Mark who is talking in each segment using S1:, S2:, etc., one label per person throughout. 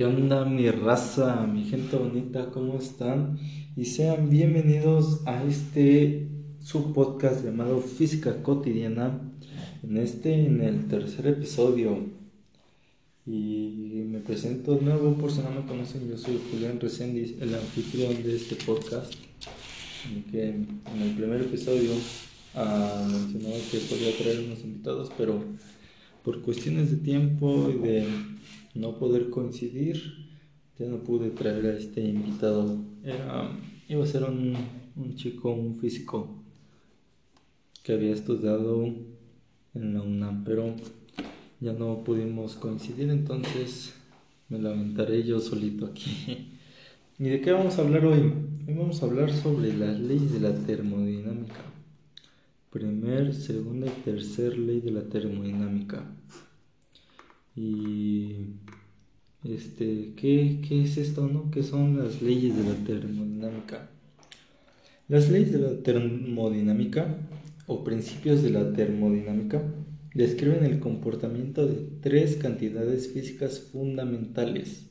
S1: ¿Qué onda mi raza, mi gente bonita? ¿Cómo están? Y sean bienvenidos a este su podcast llamado Física Cotidiana. En este, en el tercer episodio. Y me presento de nuevo por si no me conocen, yo soy Julián Reséndiz, el anfitrión de este podcast. En que el primer episodio ah, mencionaba que podía traer unos invitados, pero por cuestiones de tiempo y de no poder coincidir, ya no pude traer a este invitado. Era, iba a ser un, un chico, un físico que había estudiado en la UNAM, pero ya no pudimos coincidir, entonces me lamentaré yo solito aquí. ¿Y de qué vamos a hablar hoy? Hoy vamos a hablar sobre las leyes de la termodinámica. Primer, segunda y tercer ley de la termodinámica. Y este, ¿qué, ¿qué, es esto, no? ¿Qué son las leyes de la termodinámica? Las leyes de la termodinámica o principios de la termodinámica describen el comportamiento de tres cantidades físicas fundamentales,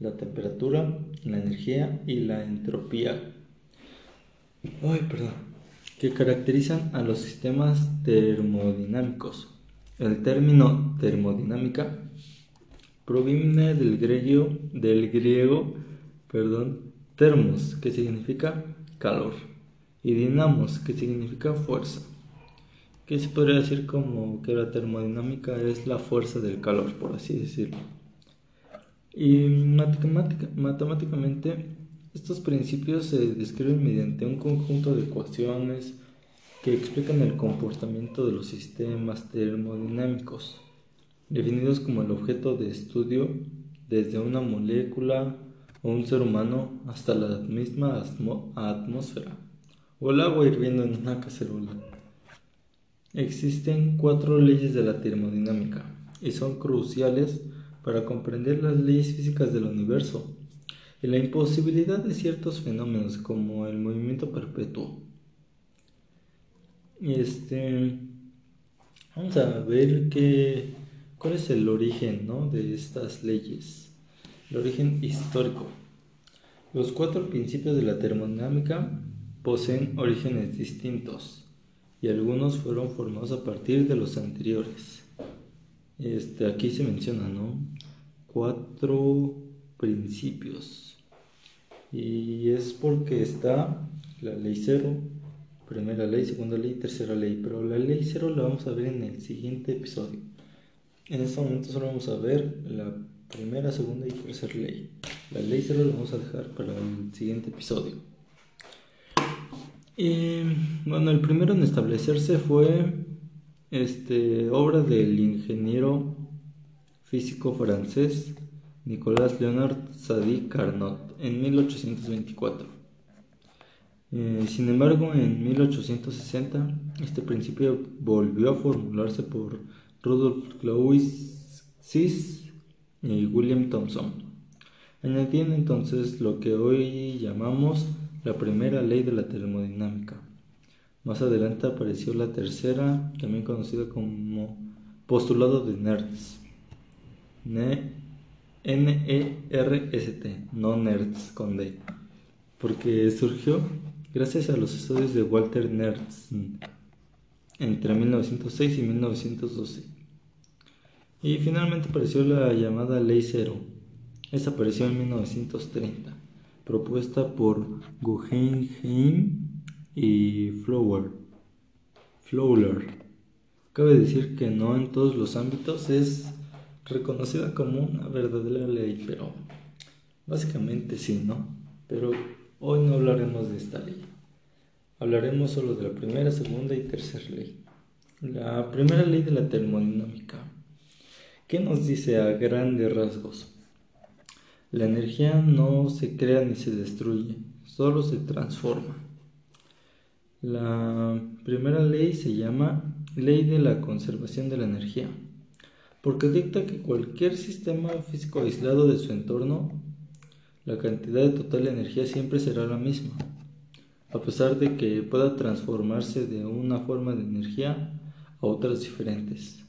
S1: la temperatura, la energía y la entropía. Ay, perdón que caracterizan a los sistemas termodinámicos. El término termodinámica proviene del griego, del griego perdón, termos, que significa calor, y dinamos, que significa fuerza. Que se podría decir como que la termodinámica es la fuerza del calor, por así decirlo. Y matemáticamente estos principios se describen mediante un conjunto de ecuaciones que explican el comportamiento de los sistemas termodinámicos, definidos como el objeto de estudio desde una molécula o un ser humano hasta la misma atmósfera o el agua hirviendo en una cacerola. Existen cuatro leyes de la termodinámica y son cruciales para comprender las leyes físicas del universo y la imposibilidad de ciertos fenómenos como el movimiento perpetuo. Este, vamos a ver qué, cuál es el origen de estas leyes, el origen histórico. Los cuatro principios de la termodinámica poseen orígenes distintos y algunos fueron formados a partir de los anteriores. Este, aquí se menciona, ¿no? Cuatro principios. Y es porque está la ley cero, primera ley, segunda ley, tercera ley. Pero la ley cero la vamos a ver en el siguiente episodio. En este momento solo vamos a ver la primera, segunda y tercera ley. La ley cero la vamos a dejar para el siguiente episodio. Y bueno, el primero en establecerse fue este, obra del ingeniero físico francés Nicolas Leonard Sadi Carnot en 1824. Eh, sin embargo, en 1860 este principio volvió a formularse por Rudolf Clausis y William Thomson, añadiendo entonces lo que hoy llamamos la primera ley de la termodinámica. Más adelante apareció la tercera, también conocida como postulado de Nertz. N-E-R-S-T, no Nerds con D, porque surgió gracias a los estudios de Walter Nerds entre 1906 y 1912. Y finalmente apareció la llamada Ley Cero. Esta apareció en 1930, propuesta por Guggenheim y Flower. Fowler. Cabe decir que no en todos los ámbitos es reconocida como una verdadera ley, pero básicamente sí, ¿no? Pero hoy no hablaremos de esta ley. Hablaremos solo de la primera, segunda y tercera ley. La primera ley de la termodinámica. ¿Qué nos dice a grandes rasgos? La energía no se crea ni se destruye, solo se transforma. La primera ley se llama ley de la conservación de la energía porque dicta que cualquier sistema físico aislado de su entorno, la cantidad total de energía siempre será la misma, a pesar de que pueda transformarse de una forma de energía a otras diferentes.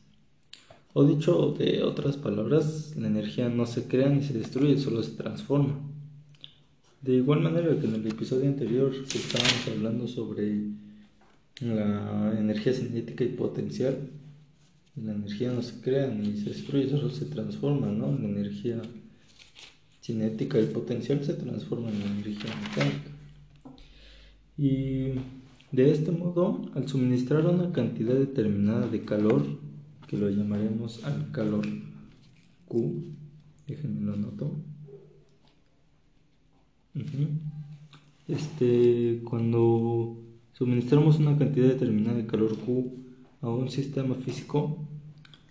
S1: O dicho de otras palabras, la energía no se crea ni se destruye, solo se transforma. De igual manera que en el episodio anterior que estábamos hablando sobre la energía cinética y potencial, la energía no se crea ni se destruye, solo se transforma, ¿no? La energía cinética y potencial se transforma en energía mecánica. Y de este modo, al suministrar una cantidad determinada de calor, que lo llamaremos al calor Q, déjenme lo anoto. Este, cuando suministramos una cantidad determinada de calor Q a un sistema físico,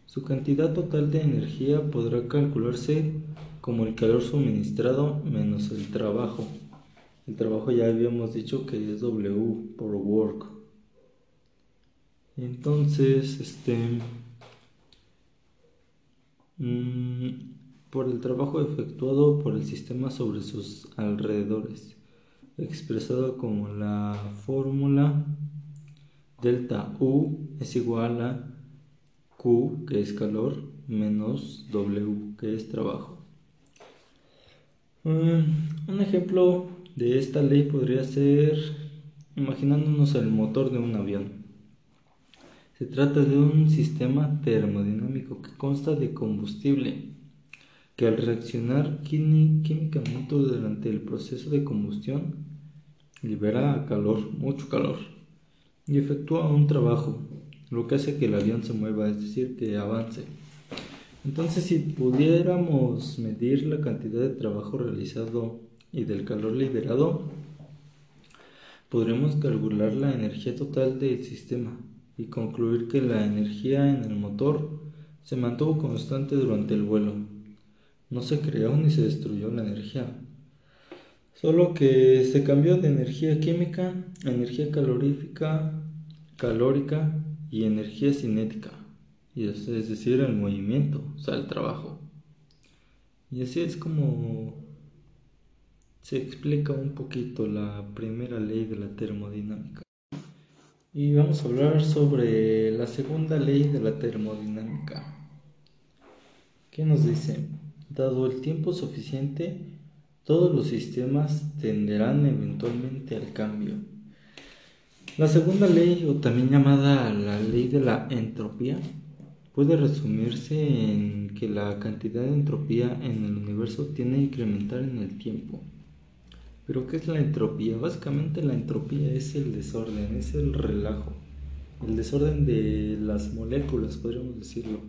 S1: su cantidad total de energía podrá calcularse como el calor suministrado menos el trabajo. El trabajo ya habíamos dicho que es W por work. Entonces, este por el trabajo efectuado por el sistema sobre sus alrededores, expresado como la fórmula delta U es igual a Q, que es calor, menos W, que es trabajo. Mm, un ejemplo de esta ley podría ser imaginándonos el motor de un avión. Se trata de un sistema termodinámico que consta de combustible que al reaccionar químicamente durante el proceso de combustión libera calor, mucho calor, y efectúa un trabajo, lo que hace que el avión se mueva, es decir, que avance. Entonces, si pudiéramos medir la cantidad de trabajo realizado y del calor liberado, podremos calcular la energía total del sistema y concluir que la energía en el motor se mantuvo constante durante el vuelo. No se creó ni se destruyó la energía, solo que se cambió de energía química a energía calorífica, calórica y energía cinética y es, decir, el movimiento, o sea, el trabajo. Y así es como se explica un poquito la primera ley de la termodinámica. Y vamos a hablar sobre la segunda ley de la termodinámica. ¿Qué nos dice? Dado el tiempo suficiente, todos los sistemas tenderán eventualmente al cambio. La segunda ley, o también llamada la ley de la entropía, puede resumirse en que la cantidad de entropía en el universo tiende a incrementar en el tiempo. Pero ¿qué es la entropía? Básicamente la entropía es el desorden, es el relajo, el desorden de las moléculas, podríamos decirlo.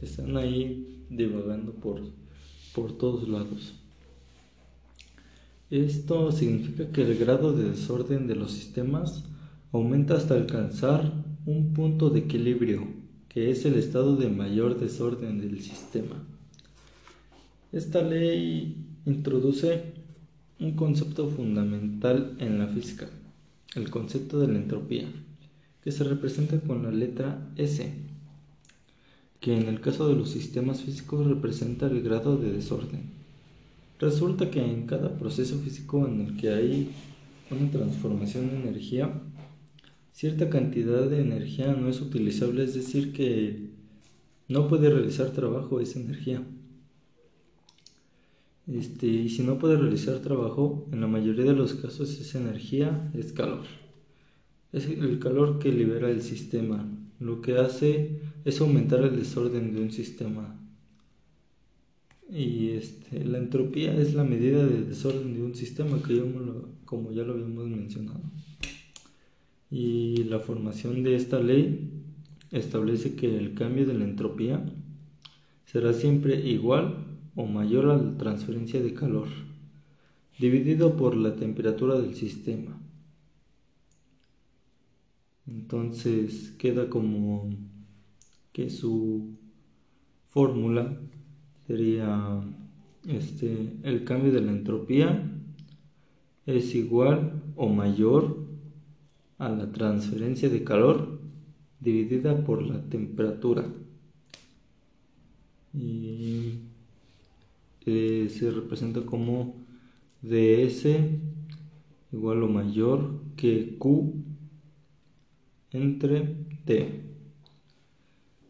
S1: Están ahí divagando por, por todos lados. Esto significa que el grado de desorden de los sistemas aumenta hasta alcanzar un punto de equilibrio que es el estado de mayor desorden del sistema. Esta ley introduce un concepto fundamental en la física, el concepto de la entropía, que se representa con la letra S, que en el caso de los sistemas físicos representa el grado de desorden. Resulta que en cada proceso físico en el que hay una transformación de energía, cierta cantidad de energía no es utilizable, es decir, que no puede realizar trabajo esa energía. Este, y si no puede realizar trabajo, en la mayoría de los casos esa energía es calor. Es el calor que libera el sistema. Lo que hace es aumentar el desorden de un sistema. Y este, la entropía es la medida de desorden de un sistema, que como ya lo habíamos mencionado y la formación de esta ley establece que el cambio de la entropía será siempre igual o mayor a la transferencia de calor dividido por la temperatura del sistema. Entonces queda como que su fórmula sería este el cambio de la entropía es igual o mayor a la transferencia de calor dividida por la temperatura y se representa como ds igual o mayor que q entre t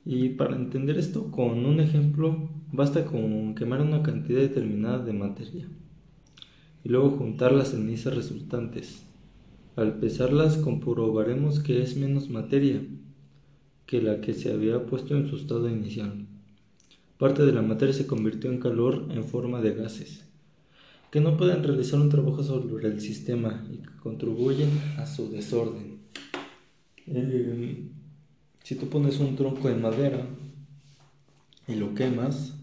S1: Y para entender esto con un ejemplo, basta con quemar una cantidad determinada de materia y luego juntar las cenizas resultantes. Al pesarlas comprobaremos que es menos materia que la que se había puesto en su estado inicial. Parte de la materia se convirtió en calor en forma de gases, que no pueden realizar un trabajo sobre el sistema y que contribuyen a su desorden. Eh, si tú pones un tronco de madera y lo quemas,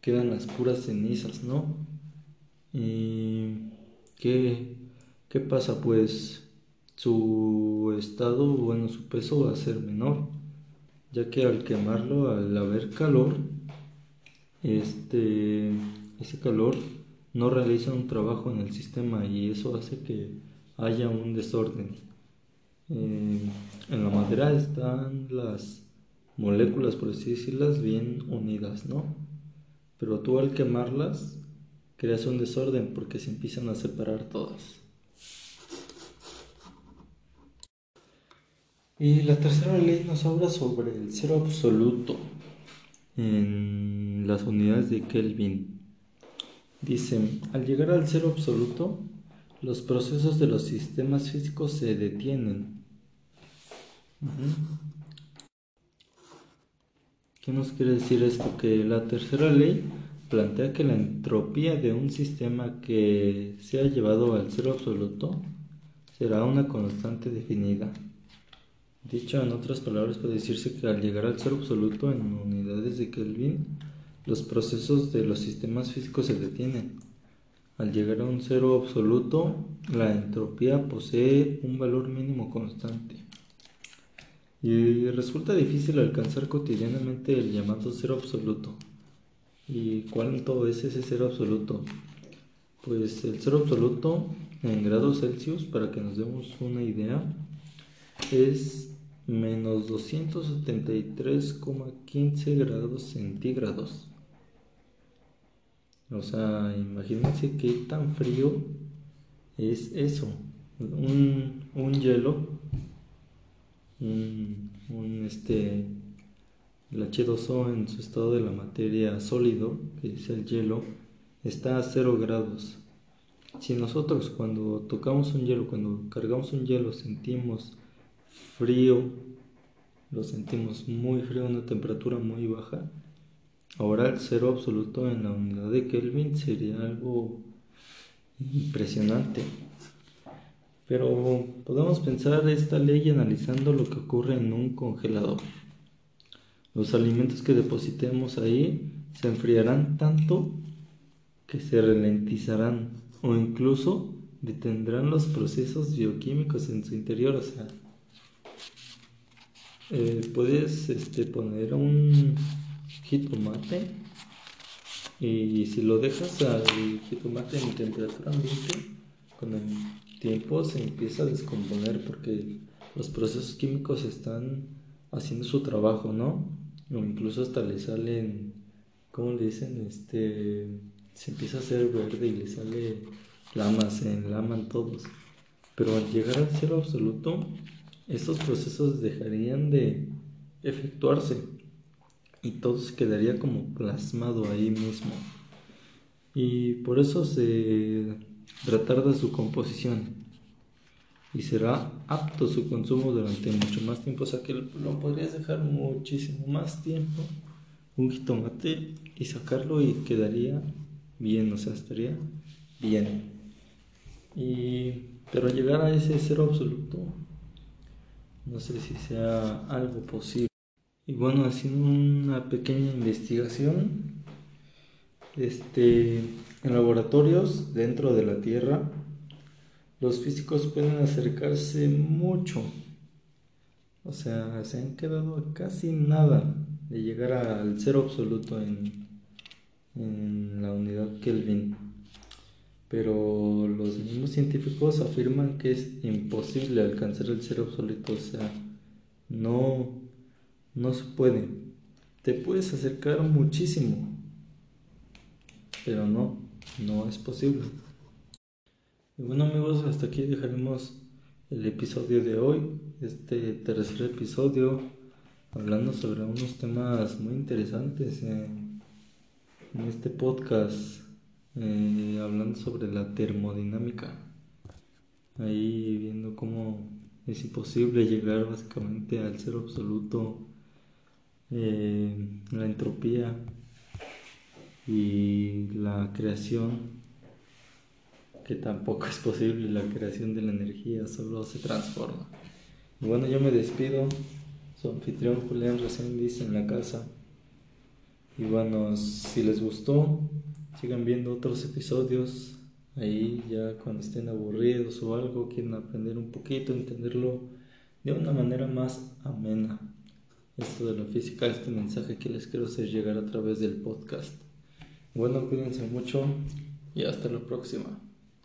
S1: quedan las puras cenizas, ¿no? ¿Y qué, qué pasa? Pues su estado, bueno, su peso va a ser menor, ya que al quemarlo, al haber calor, este, ese calor no realiza un trabajo en el sistema y eso hace que haya un desorden. Eh, en la madera están las moléculas, por así decirlas, bien unidas, ¿no? Pero tú al quemarlas creas un desorden porque se empiezan a separar todas. Y la tercera ley nos habla sobre el cero absoluto en las unidades de Kelvin. Dice, al llegar al cero absoluto, los procesos de los sistemas físicos se detienen ¿Qué nos quiere decir esto? Que la tercera ley plantea que la entropía de un sistema que sea llevado al cero absoluto será una constante definida. Dicho en otras palabras, puede decirse que al llegar al cero absoluto en unidades de Kelvin, los procesos de los sistemas físicos se detienen. Al llegar a un cero absoluto, la entropía posee un valor mínimo constante. Y resulta difícil alcanzar cotidianamente el llamado cero absoluto. ¿Y cuánto es ese cero absoluto? Pues el cero absoluto en grados Celsius, para que nos demos una idea, es menos 273,15 grados centígrados. O sea, imagínense qué tan frío es eso. Un, un hielo un, este, el H2O en su estado de la materia sólido, que es el hielo, está a 0 grados. Si nosotros cuando tocamos un hielo, cuando cargamos un hielo, sentimos frío, lo sentimos muy frío, una temperatura muy baja, ahora el cero absoluto en la unidad de Kelvin sería algo impresionante. Pero podemos pensar esta ley analizando lo que ocurre en un congelador. Los alimentos que depositemos ahí se enfriarán tanto que se ralentizarán o incluso detendrán los procesos bioquímicos en su interior. O sea, eh, puedes este, poner un jitomate y si lo dejas al jitomate en temperatura ambiente, con el tiempo se empieza a descomponer porque los procesos químicos están haciendo su trabajo, ¿no? O incluso hasta le salen, ¿cómo le dicen? Este, se empieza a hacer verde y le sale lamas, se enlaman todos. Pero al llegar al cero absoluto, estos procesos dejarían de efectuarse y todo se quedaría como plasmado ahí mismo. Y por eso se retarda su composición y será apto su consumo durante mucho más tiempo. O sea que lo podrías dejar muchísimo más tiempo, un jitomate, y sacarlo y quedaría bien, o sea, estaría bien. Y, pero llegar a ese cero absoluto, no sé si sea algo posible. Y bueno, haciendo una pequeña investigación, este, en laboratorios dentro de la Tierra, los físicos pueden acercarse mucho. O sea, se han quedado casi nada de llegar al cero absoluto en, en la unidad Kelvin. Pero los mismos científicos afirman que es imposible alcanzar el cero absoluto. O sea, no, no se puede. Te puedes acercar muchísimo, pero no no es posible. Y bueno amigos, hasta aquí dejaremos el episodio de hoy, este tercer episodio hablando sobre unos temas muy interesantes en, este podcast, eh, hablando sobre la termodinámica, ahí viendo cómo es imposible llegar básicamente al cero absoluto, eh, la entropía y la creación que tampoco es posible la creación de la energía, solo se transforma. Y bueno, yo me despido. Su anfitrión Julián recién dice en la casa. Y bueno, si les gustó, sigan viendo otros episodios. Ahí ya cuando estén aburridos o algo, quieren aprender un poquito, entenderlo de una manera más amena. Esto de la física, este mensaje que les quiero hacer llegar a través del podcast. Bueno, cuídense mucho y hasta la próxima.